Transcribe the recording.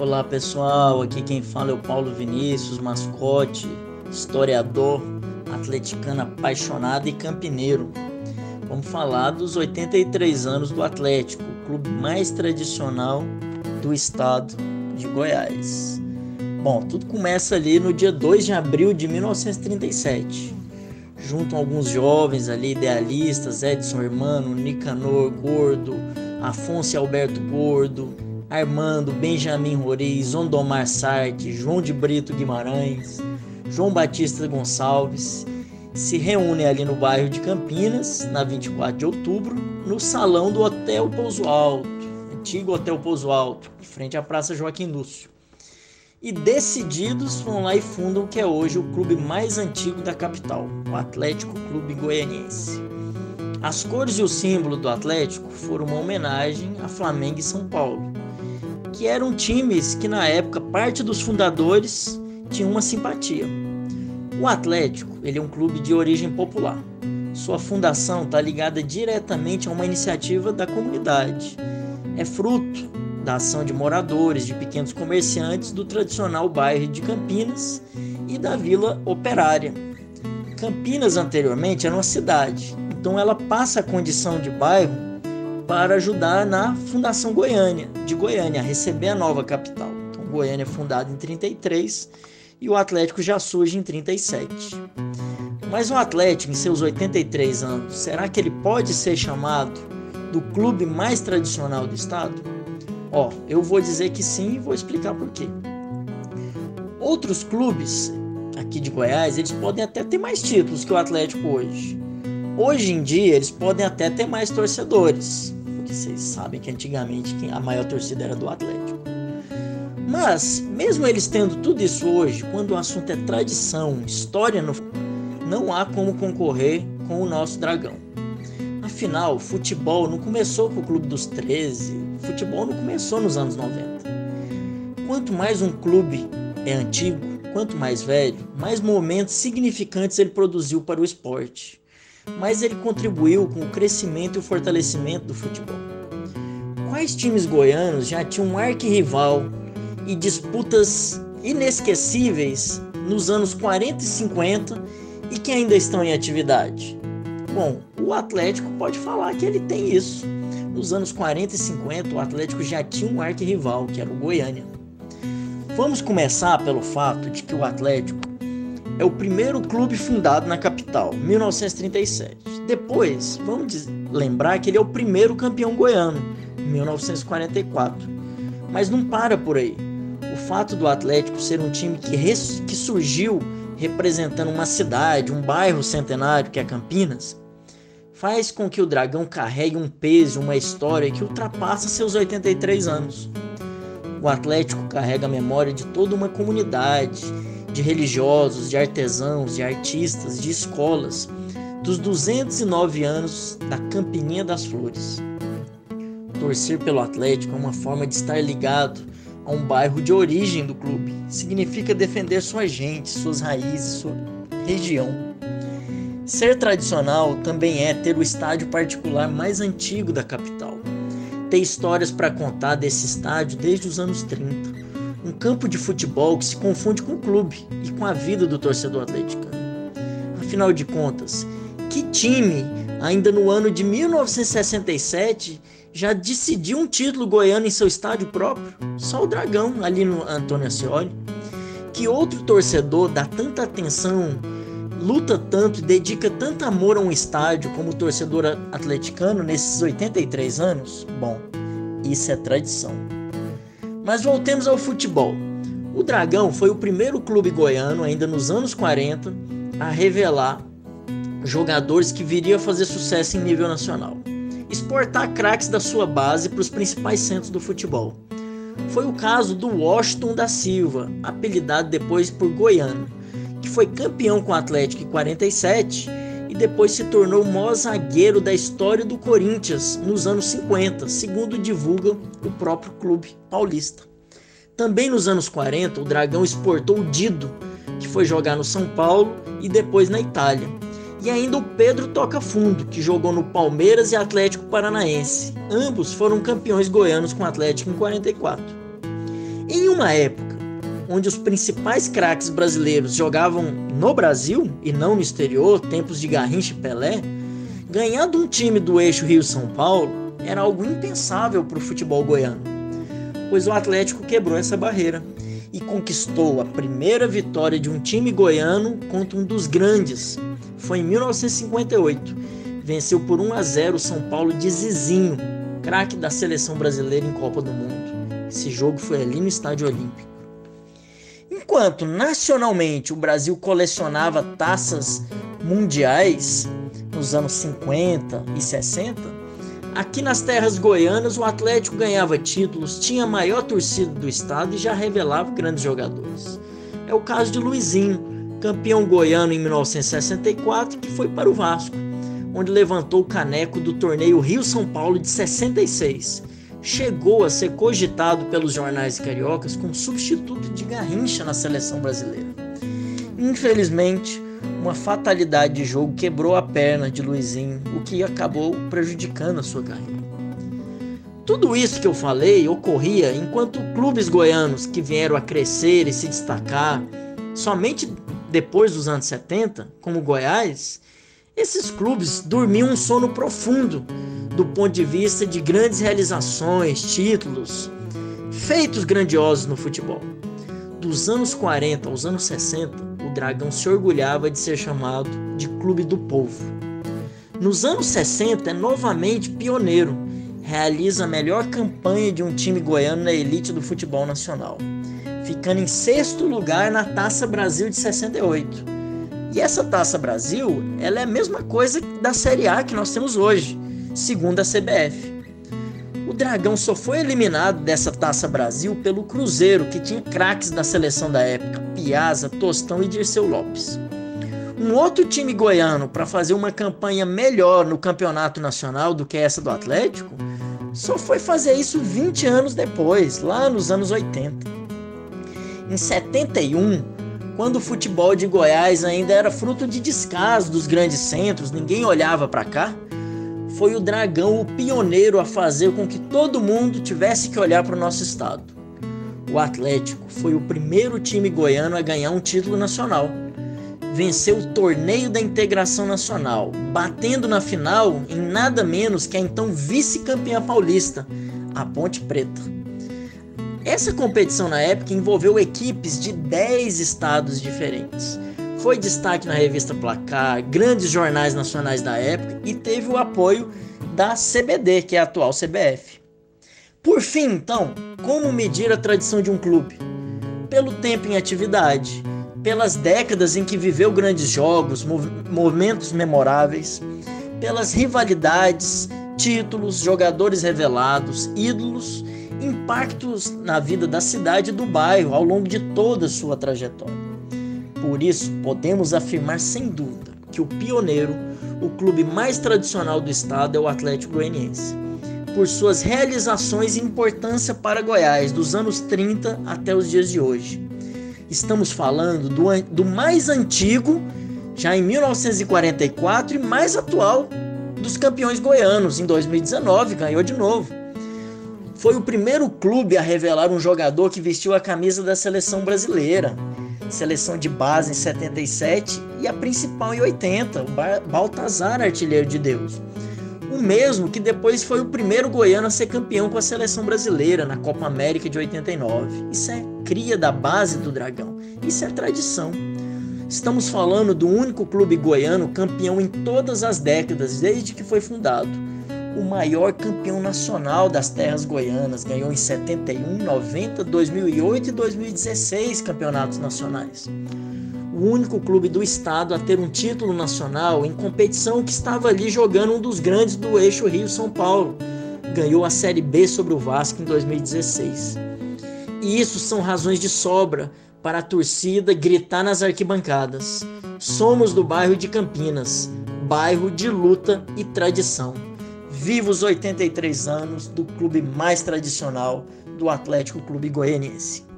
Olá pessoal, aqui quem fala é o Paulo Vinícius, mascote, historiador, atleticano apaixonado e campineiro. Vamos falar dos 83 anos do Atlético, o clube mais tradicional do estado de Goiás. Bom, tudo começa ali no dia 2 de abril de 1937. Junto a alguns jovens ali, idealistas, Edson Hermano, Nicanor Gordo, Afonso Alberto Gordo, Armando, Benjamin Roriz, Ondomar Sartre, João de Brito Guimarães, João Batista Gonçalves, se reúnem ali no bairro de Campinas, na 24 de outubro, no salão do Hotel Pouso Alto, antigo Hotel Pouso Alto, de frente à Praça Joaquim Lúcio. E decididos vão lá e fundam o que é hoje o clube mais antigo da capital, o Atlético Clube Goianiense. As cores e o símbolo do Atlético foram uma homenagem a Flamengo e São Paulo, que eram times que na época parte dos fundadores tinham uma simpatia. O Atlético, ele é um clube de origem popular. Sua fundação está ligada diretamente a uma iniciativa da comunidade. É fruto da ação de moradores, de pequenos comerciantes do tradicional bairro de Campinas e da Vila Operária. Campinas anteriormente era uma cidade, então ela passa a condição de bairro para ajudar na Fundação Goiânia, de Goiânia, a receber a nova capital. Então, Goiânia é fundada em 33 e o Atlético já surge em 37. Mas o Atlético, em seus 83 anos, será que ele pode ser chamado do clube mais tradicional do estado? Ó, eu vou dizer que sim e vou explicar por quê. Outros clubes aqui de Goiás, eles podem até ter mais títulos que o Atlético hoje. Hoje em dia, eles podem até ter mais torcedores, vocês sabem que antigamente a maior torcida era do Atlético. Mas, mesmo eles tendo tudo isso hoje, quando o assunto é tradição, história, no... não há como concorrer com o nosso dragão. Afinal, futebol não começou com o Clube dos 13, futebol não começou nos anos 90. Quanto mais um clube é antigo, quanto mais velho, mais momentos significantes ele produziu para o esporte mas ele contribuiu com o crescimento e o fortalecimento do futebol. Quais times goianos já tinham um arquirrival e disputas inesquecíveis nos anos 40 e 50 e que ainda estão em atividade? Bom, o Atlético pode falar que ele tem isso. Nos anos 40 e 50, o Atlético já tinha um arquirrival, que era o Goiânia. Vamos começar pelo fato de que o Atlético é o primeiro clube fundado na capital, 1937. Depois, vamos lembrar que ele é o primeiro campeão goiano, 1944. Mas não para por aí. O fato do Atlético ser um time que, que surgiu representando uma cidade, um bairro centenário que é Campinas, faz com que o Dragão carregue um peso, uma história que ultrapassa seus 83 anos. O Atlético carrega a memória de toda uma comunidade de religiosos, de artesãos, de artistas, de escolas, dos 209 anos da Campininha das Flores. Torcer pelo Atlético é uma forma de estar ligado a um bairro de origem do clube. Significa defender sua gente, suas raízes, sua região. Ser tradicional também é ter o estádio particular mais antigo da capital. Ter histórias para contar desse estádio desde os anos 30 um campo de futebol que se confunde com o clube e com a vida do torcedor atleticano. Afinal de contas, que time, ainda no ano de 1967, já decidiu um título goiano em seu estádio próprio? Só o Dragão, ali no Antônio Ascioli. Que outro torcedor dá tanta atenção, luta tanto e dedica tanto amor a um estádio como o torcedor atleticano nesses 83 anos? Bom, isso é tradição. Mas voltemos ao futebol. O Dragão foi o primeiro clube goiano, ainda nos anos 40, a revelar jogadores que viriam a fazer sucesso em nível nacional. Exportar craques da sua base para os principais centros do futebol. Foi o caso do Washington da Silva, apelidado depois por Goiano, que foi campeão com o Atlético em 47 e depois se tornou o maior zagueiro da história do Corinthians nos anos 50, segundo divulga o próprio clube paulista. Também nos anos 40, o Dragão exportou o Dido, que foi jogar no São Paulo e depois na Itália. E ainda o Pedro Toca Fundo, que jogou no Palmeiras e Atlético Paranaense. Ambos foram campeões goianos com o Atlético em 44. Em uma época onde os principais craques brasileiros jogavam no Brasil e não no exterior, tempos de Garrincha e Pelé, ganhar de um time do eixo Rio-São Paulo era algo impensável para o futebol goiano, pois o Atlético quebrou essa barreira e conquistou a primeira vitória de um time goiano contra um dos grandes. Foi em 1958. Venceu por 1 a 0 o São Paulo de Zizinho, craque da seleção brasileira em Copa do Mundo. Esse jogo foi ali no Estádio Olímpico. Enquanto nacionalmente o Brasil colecionava taças mundiais nos anos 50 e 60, Aqui nas terras goianas, o Atlético ganhava títulos, tinha a maior torcida do estado e já revelava grandes jogadores. É o caso de Luizinho, campeão goiano em 1964, que foi para o Vasco, onde levantou o caneco do torneio Rio-São Paulo de 66. Chegou a ser cogitado pelos jornais cariocas como substituto de Garrincha na seleção brasileira. Infelizmente, uma fatalidade de jogo quebrou a perna de Luizinho, o que acabou prejudicando a sua carreira. Tudo isso que eu falei ocorria enquanto clubes goianos que vieram a crescer e se destacar somente depois dos anos 70, como Goiás, esses clubes dormiam um sono profundo do ponto de vista de grandes realizações, títulos, feitos grandiosos no futebol. Dos anos 40 aos anos 60, o Dragão se orgulhava de ser chamado de Clube do Povo. Nos anos 60, é novamente pioneiro, realiza a melhor campanha de um time goiano na elite do futebol nacional, ficando em sexto lugar na Taça Brasil de 68. E essa Taça Brasil, ela é a mesma coisa da Série A que nós temos hoje, segundo a CBF. O Dragão só foi eliminado dessa Taça Brasil pelo Cruzeiro, que tinha craques da seleção da época, Piazza, Tostão e Dirceu Lopes. Um outro time goiano para fazer uma campanha melhor no campeonato nacional do que essa do Atlético, só foi fazer isso 20 anos depois, lá nos anos 80. Em 71, quando o futebol de Goiás ainda era fruto de descaso dos grandes centros, ninguém olhava para cá, foi o Dragão o pioneiro a fazer com que todo mundo tivesse que olhar para o nosso estado. O Atlético foi o primeiro time goiano a ganhar um título nacional. Venceu o torneio da integração nacional, batendo na final em nada menos que a então vice-campeã paulista, a Ponte Preta. Essa competição na época envolveu equipes de 10 estados diferentes foi destaque na revista Placar, grandes jornais nacionais da época e teve o apoio da CBD, que é a atual CBF. Por fim, então, como medir a tradição de um clube? Pelo tempo em atividade, pelas décadas em que viveu grandes jogos, momentos memoráveis, pelas rivalidades, títulos, jogadores revelados, ídolos, impactos na vida da cidade e do bairro ao longo de toda a sua trajetória. Por isso, podemos afirmar sem dúvida que o pioneiro, o clube mais tradicional do estado, é o Atlético Goianiense. Por suas realizações e importância para Goiás, dos anos 30 até os dias de hoje. Estamos falando do, do mais antigo, já em 1944, e mais atual dos campeões goianos. Em 2019, ganhou de novo. Foi o primeiro clube a revelar um jogador que vestiu a camisa da seleção brasileira seleção de base em 77 e a principal em 80, o Baltazar Artilheiro de Deus. O mesmo que depois foi o primeiro goiano a ser campeão com a seleção brasileira na Copa América de 89. Isso é cria da base do Dragão. Isso é tradição. Estamos falando do único clube goiano campeão em todas as décadas desde que foi fundado o maior campeão nacional das terras goianas. Ganhou em 71, 90, 2008 e 2016 campeonatos nacionais. O único clube do estado a ter um título nacional em competição que estava ali jogando um dos grandes do eixo Rio-São Paulo. Ganhou a Série B sobre o Vasco em 2016. E isso são razões de sobra para a torcida gritar nas arquibancadas. Somos do bairro de Campinas, bairro de luta e tradição. Viva os 83 anos do clube mais tradicional do Atlético Clube Goianiense.